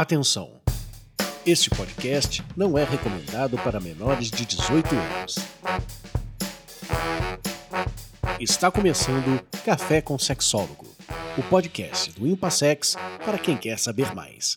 Atenção! Este podcast não é recomendado para menores de 18 anos. Está começando Café com Sexólogo, o podcast do Impassex para quem quer saber mais.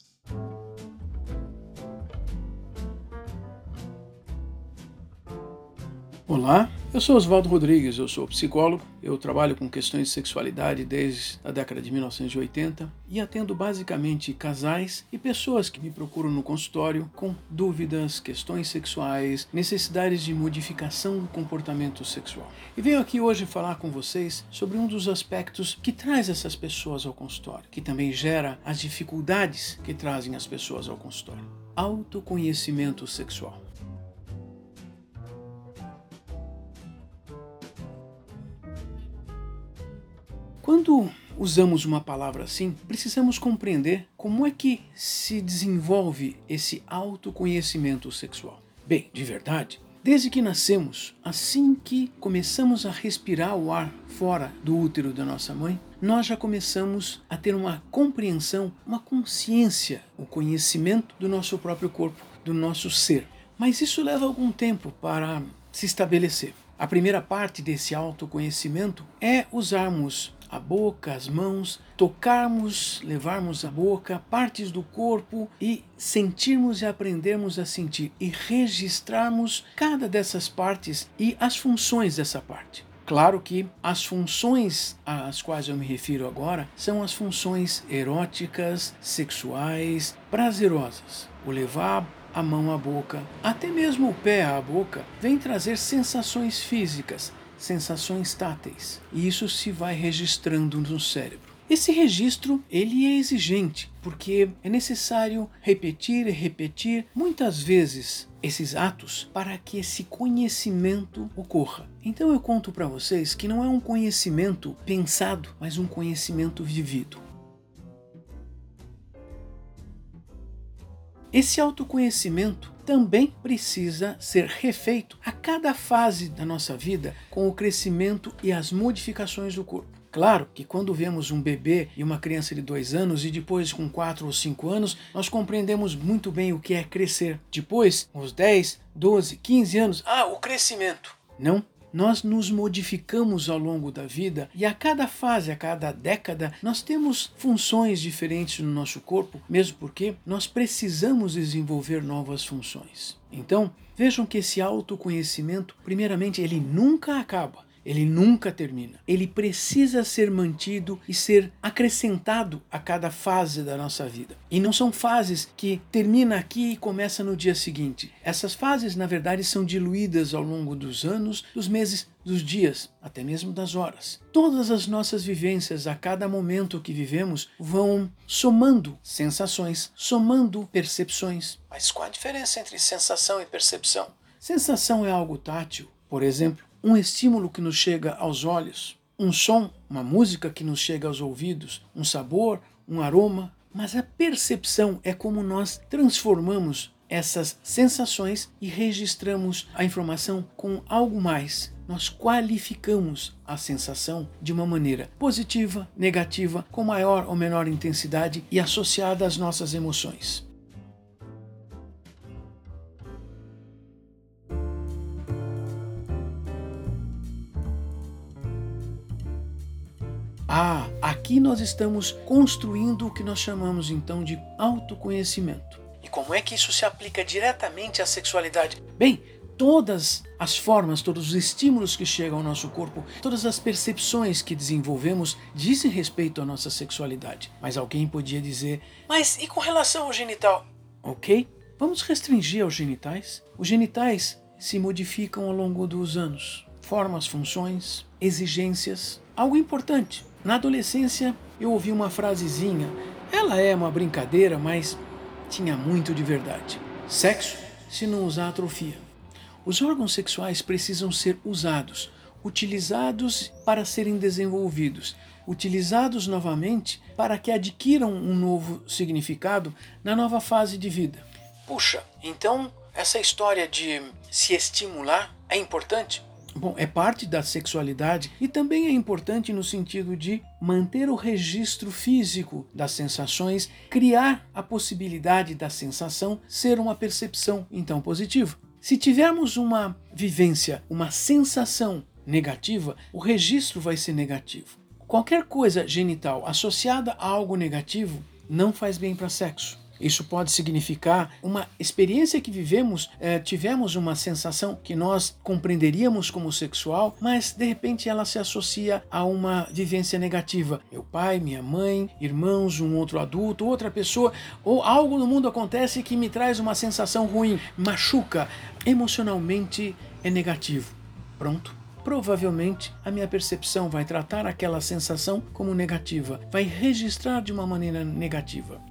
Olá, eu sou Oswaldo Rodrigues, eu sou psicólogo, eu trabalho com questões de sexualidade desde a década de 1980 e atendo basicamente casais e pessoas que me procuram no consultório com dúvidas, questões sexuais, necessidades de modificação do comportamento sexual. E venho aqui hoje falar com vocês sobre um dos aspectos que traz essas pessoas ao consultório, que também gera as dificuldades que trazem as pessoas ao consultório. Autoconhecimento sexual. Quando usamos uma palavra assim, precisamos compreender como é que se desenvolve esse autoconhecimento sexual. Bem, de verdade, desde que nascemos, assim que começamos a respirar o ar fora do útero da nossa mãe, nós já começamos a ter uma compreensão, uma consciência, o conhecimento do nosso próprio corpo, do nosso ser. Mas isso leva algum tempo para se estabelecer. A primeira parte desse autoconhecimento é usarmos a boca, as mãos, tocarmos, levarmos a boca partes do corpo e sentirmos e aprendermos a sentir e registrarmos cada dessas partes e as funções dessa parte. Claro que as funções às quais eu me refiro agora são as funções eróticas, sexuais, prazerosas. O levar a mão à boca, até mesmo o pé à boca, vem trazer sensações físicas, sensações táteis. E isso se vai registrando no cérebro. Esse registro ele é exigente porque é necessário repetir e repetir muitas vezes esses atos para que esse conhecimento ocorra. Então eu conto para vocês que não é um conhecimento pensado, mas um conhecimento vivido. Esse autoconhecimento também precisa ser refeito a cada fase da nossa vida com o crescimento e as modificações do corpo. Claro que quando vemos um bebê e uma criança de dois anos e depois com quatro ou cinco anos, nós compreendemos muito bem o que é crescer. Depois, os 10, 12, 15 anos, ah, o crescimento. Não, nós nos modificamos ao longo da vida e a cada fase, a cada década, nós temos funções diferentes no nosso corpo, mesmo porque nós precisamos desenvolver novas funções. Então, vejam que esse autoconhecimento, primeiramente, ele nunca acaba. Ele nunca termina. Ele precisa ser mantido e ser acrescentado a cada fase da nossa vida. E não são fases que termina aqui e começa no dia seguinte. Essas fases, na verdade, são diluídas ao longo dos anos, dos meses, dos dias, até mesmo das horas. Todas as nossas vivências, a cada momento que vivemos, vão somando sensações, somando percepções. Mas qual a diferença entre sensação e percepção? Sensação é algo tátil, por exemplo, um estímulo que nos chega aos olhos, um som, uma música que nos chega aos ouvidos, um sabor, um aroma, mas a percepção é como nós transformamos essas sensações e registramos a informação com algo mais. Nós qualificamos a sensação de uma maneira positiva, negativa, com maior ou menor intensidade e associada às nossas emoções. Aqui nós estamos construindo o que nós chamamos então de autoconhecimento. E como é que isso se aplica diretamente à sexualidade? Bem, todas as formas, todos os estímulos que chegam ao nosso corpo, todas as percepções que desenvolvemos dizem respeito à nossa sexualidade. Mas alguém podia dizer: Mas e com relação ao genital? Ok, vamos restringir aos genitais. Os genitais se modificam ao longo dos anos. Formas, funções, exigências. Algo importante. Na adolescência, eu ouvi uma frasezinha. Ela é uma brincadeira, mas tinha muito de verdade. Sexo, se não usar, atrofia. Os órgãos sexuais precisam ser usados, utilizados para serem desenvolvidos, utilizados novamente para que adquiram um novo significado na nova fase de vida. Puxa, então essa história de se estimular é importante? Bom, é parte da sexualidade e também é importante no sentido de manter o registro físico das sensações, criar a possibilidade da sensação ser uma percepção então positiva. Se tivermos uma vivência, uma sensação negativa, o registro vai ser negativo. Qualquer coisa genital associada a algo negativo não faz bem para sexo. Isso pode significar uma experiência que vivemos, eh, tivemos uma sensação que nós compreenderíamos como sexual, mas de repente ela se associa a uma vivência negativa. Meu pai, minha mãe, irmãos, um outro adulto, outra pessoa, ou algo no mundo acontece que me traz uma sensação ruim, machuca, emocionalmente é negativo. Pronto provavelmente a minha percepção vai tratar aquela sensação como negativa, vai registrar de uma maneira negativa.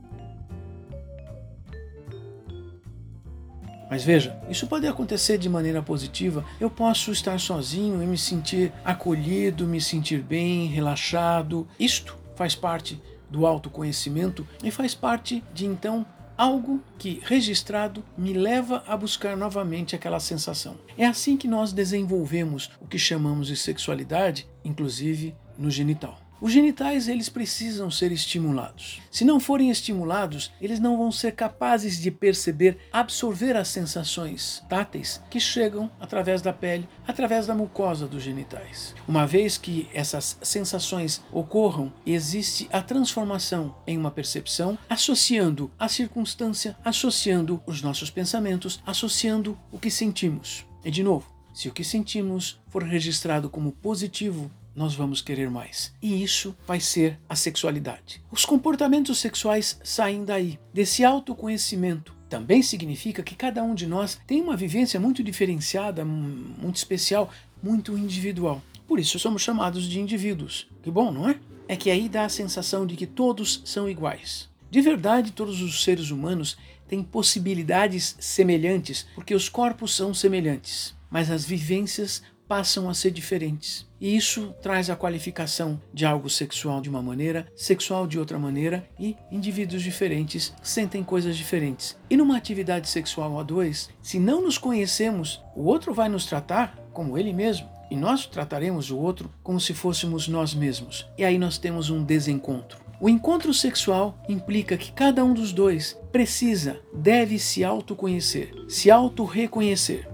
Mas veja, isso pode acontecer de maneira positiva. Eu posso estar sozinho e me sentir acolhido, me sentir bem, relaxado. Isto faz parte do autoconhecimento e faz parte de então algo que, registrado, me leva a buscar novamente aquela sensação. É assim que nós desenvolvemos o que chamamos de sexualidade, inclusive no genital. Os genitais eles precisam ser estimulados. Se não forem estimulados, eles não vão ser capazes de perceber, absorver as sensações táteis que chegam através da pele, através da mucosa dos genitais. Uma vez que essas sensações ocorram, existe a transformação em uma percepção, associando a circunstância, associando os nossos pensamentos, associando o que sentimos. E de novo, se o que sentimos for registrado como positivo, nós vamos querer mais. E isso vai ser a sexualidade. Os comportamentos sexuais saem daí, desse autoconhecimento. Também significa que cada um de nós tem uma vivência muito diferenciada, muito especial, muito individual. Por isso somos chamados de indivíduos. Que bom, não é? É que aí dá a sensação de que todos são iguais. De verdade, todos os seres humanos têm possibilidades semelhantes, porque os corpos são semelhantes, mas as vivências passam a ser diferentes. E isso traz a qualificação de algo sexual de uma maneira, sexual de outra maneira, e indivíduos diferentes sentem coisas diferentes. E numa atividade sexual a dois, se não nos conhecemos, o outro vai nos tratar como ele mesmo. E nós trataremos o outro como se fôssemos nós mesmos. E aí nós temos um desencontro. O encontro sexual implica que cada um dos dois precisa, deve se autoconhecer, se auto-reconhecer.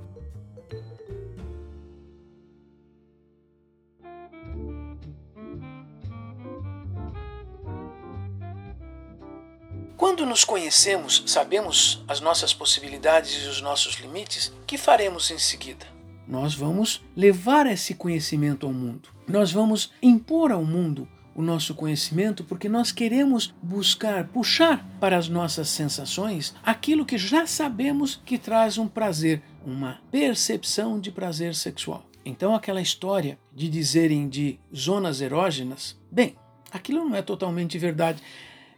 Nos conhecemos, sabemos as nossas possibilidades e os nossos limites, que faremos em seguida? Nós vamos levar esse conhecimento ao mundo. Nós vamos impor ao mundo o nosso conhecimento porque nós queremos buscar, puxar para as nossas sensações aquilo que já sabemos que traz um prazer, uma percepção de prazer sexual. Então, aquela história de dizerem de zonas erógenas, bem, aquilo não é totalmente verdade.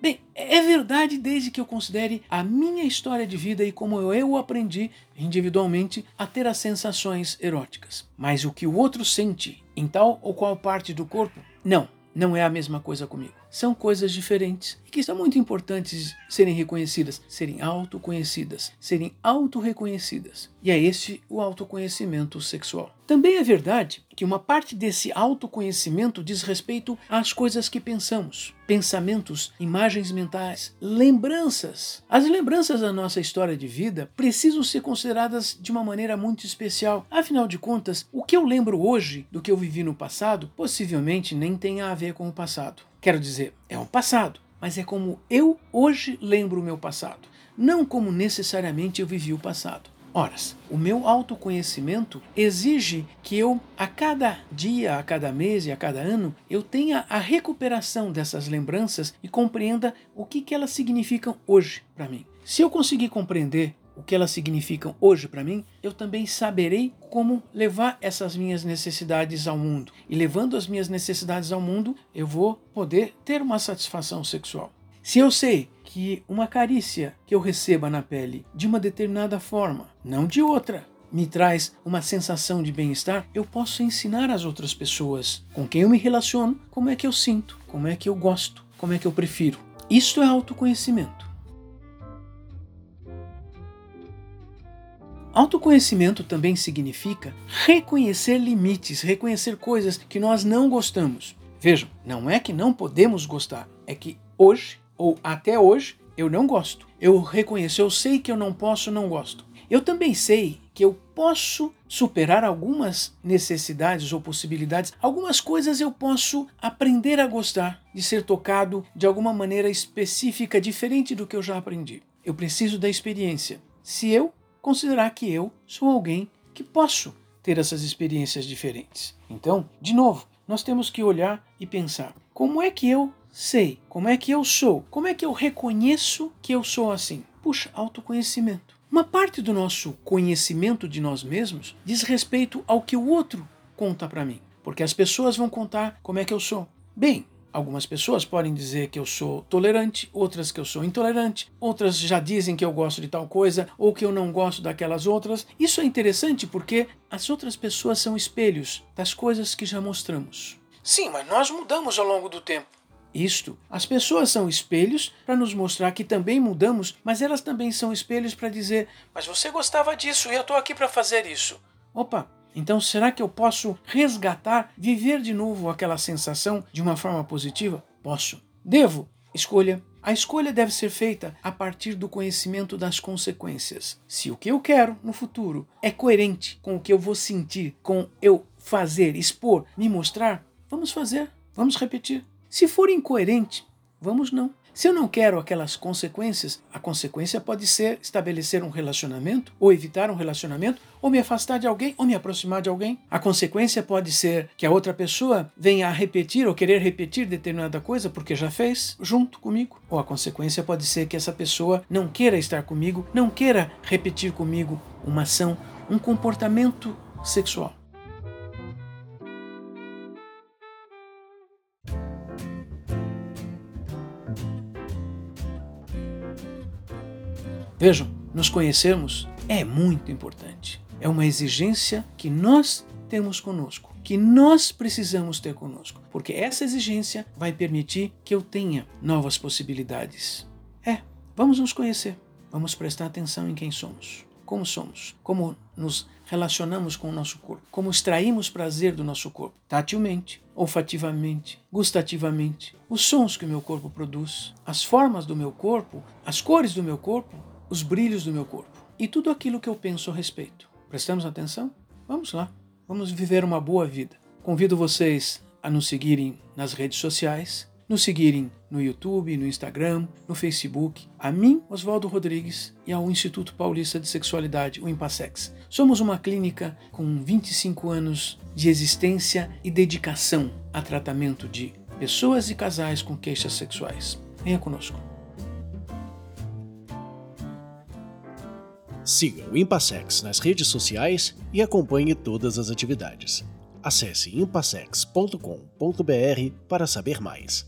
Bem, é verdade desde que eu considere a minha história de vida e como eu aprendi individualmente a ter as sensações eróticas. Mas o que o outro sente em tal ou qual parte do corpo, não, não é a mesma coisa comigo. São coisas diferentes e que são muito importantes serem reconhecidas, serem autoconhecidas, serem autorreconhecidas. E é esse o autoconhecimento sexual. Também é verdade que uma parte desse autoconhecimento diz respeito às coisas que pensamos, pensamentos, imagens mentais, lembranças. As lembranças da nossa história de vida precisam ser consideradas de uma maneira muito especial. Afinal de contas, o que eu lembro hoje do que eu vivi no passado possivelmente nem tenha a ver com o passado. Quero dizer, é o passado, mas é como eu hoje lembro o meu passado, não como necessariamente eu vivi o passado. Ora, o meu autoconhecimento exige que eu, a cada dia, a cada mês e a cada ano, eu tenha a recuperação dessas lembranças e compreenda o que, que elas significam hoje para mim. Se eu conseguir compreender o que elas significam hoje para mim, eu também saberei como levar essas minhas necessidades ao mundo. E levando as minhas necessidades ao mundo, eu vou poder ter uma satisfação sexual. Se eu sei que uma carícia que eu receba na pele de uma determinada forma, não de outra, me traz uma sensação de bem-estar, eu posso ensinar às outras pessoas com quem eu me relaciono como é que eu sinto, como é que eu gosto, como é que eu prefiro. Isto é autoconhecimento. Autoconhecimento também significa reconhecer limites, reconhecer coisas que nós não gostamos. Vejam, não é que não podemos gostar, é que hoje ou até hoje eu não gosto. Eu reconheço, eu sei que eu não posso, não gosto. Eu também sei que eu posso superar algumas necessidades ou possibilidades, algumas coisas eu posso aprender a gostar de ser tocado de alguma maneira específica, diferente do que eu já aprendi. Eu preciso da experiência. Se eu considerar que eu sou alguém que posso ter essas experiências diferentes. Então, de novo, nós temos que olhar e pensar: como é que eu sei? Como é que eu sou? Como é que eu reconheço que eu sou assim? Puxa, autoconhecimento. Uma parte do nosso conhecimento de nós mesmos diz respeito ao que o outro conta para mim, porque as pessoas vão contar como é que eu sou. Bem, Algumas pessoas podem dizer que eu sou tolerante, outras que eu sou intolerante, outras já dizem que eu gosto de tal coisa ou que eu não gosto daquelas outras. Isso é interessante porque as outras pessoas são espelhos das coisas que já mostramos. Sim, mas nós mudamos ao longo do tempo. Isto, as pessoas são espelhos para nos mostrar que também mudamos, mas elas também são espelhos para dizer: Mas você gostava disso e eu estou aqui para fazer isso. Opa, então, será que eu posso resgatar, viver de novo aquela sensação de uma forma positiva? Posso. Devo? Escolha. A escolha deve ser feita a partir do conhecimento das consequências. Se o que eu quero no futuro é coerente com o que eu vou sentir, com eu fazer, expor, me mostrar, vamos fazer, vamos repetir. Se for incoerente, vamos não. Se eu não quero aquelas consequências, a consequência pode ser estabelecer um relacionamento, ou evitar um relacionamento, ou me afastar de alguém, ou me aproximar de alguém. A consequência pode ser que a outra pessoa venha a repetir ou querer repetir determinada coisa porque já fez junto comigo. Ou a consequência pode ser que essa pessoa não queira estar comigo, não queira repetir comigo uma ação, um comportamento sexual. Vejam, nos conhecermos é muito importante. É uma exigência que nós temos conosco, que nós precisamos ter conosco, porque essa exigência vai permitir que eu tenha novas possibilidades. É, vamos nos conhecer, vamos prestar atenção em quem somos, como somos, como nos relacionamos com o nosso corpo, como extraímos prazer do nosso corpo, tatilmente, olfativamente, gustativamente, os sons que o meu corpo produz, as formas do meu corpo, as cores do meu corpo os brilhos do meu corpo e tudo aquilo que eu penso a respeito. Prestamos atenção? Vamos lá, vamos viver uma boa vida. Convido vocês a nos seguirem nas redes sociais, nos seguirem no YouTube, no Instagram, no Facebook, a mim, Oswaldo Rodrigues, e ao Instituto Paulista de Sexualidade, o Impassex. Somos uma clínica com 25 anos de existência e dedicação a tratamento de pessoas e casais com queixas sexuais. Venha conosco. Siga o Impassex nas redes sociais e acompanhe todas as atividades. Acesse impassex.com.br para saber mais.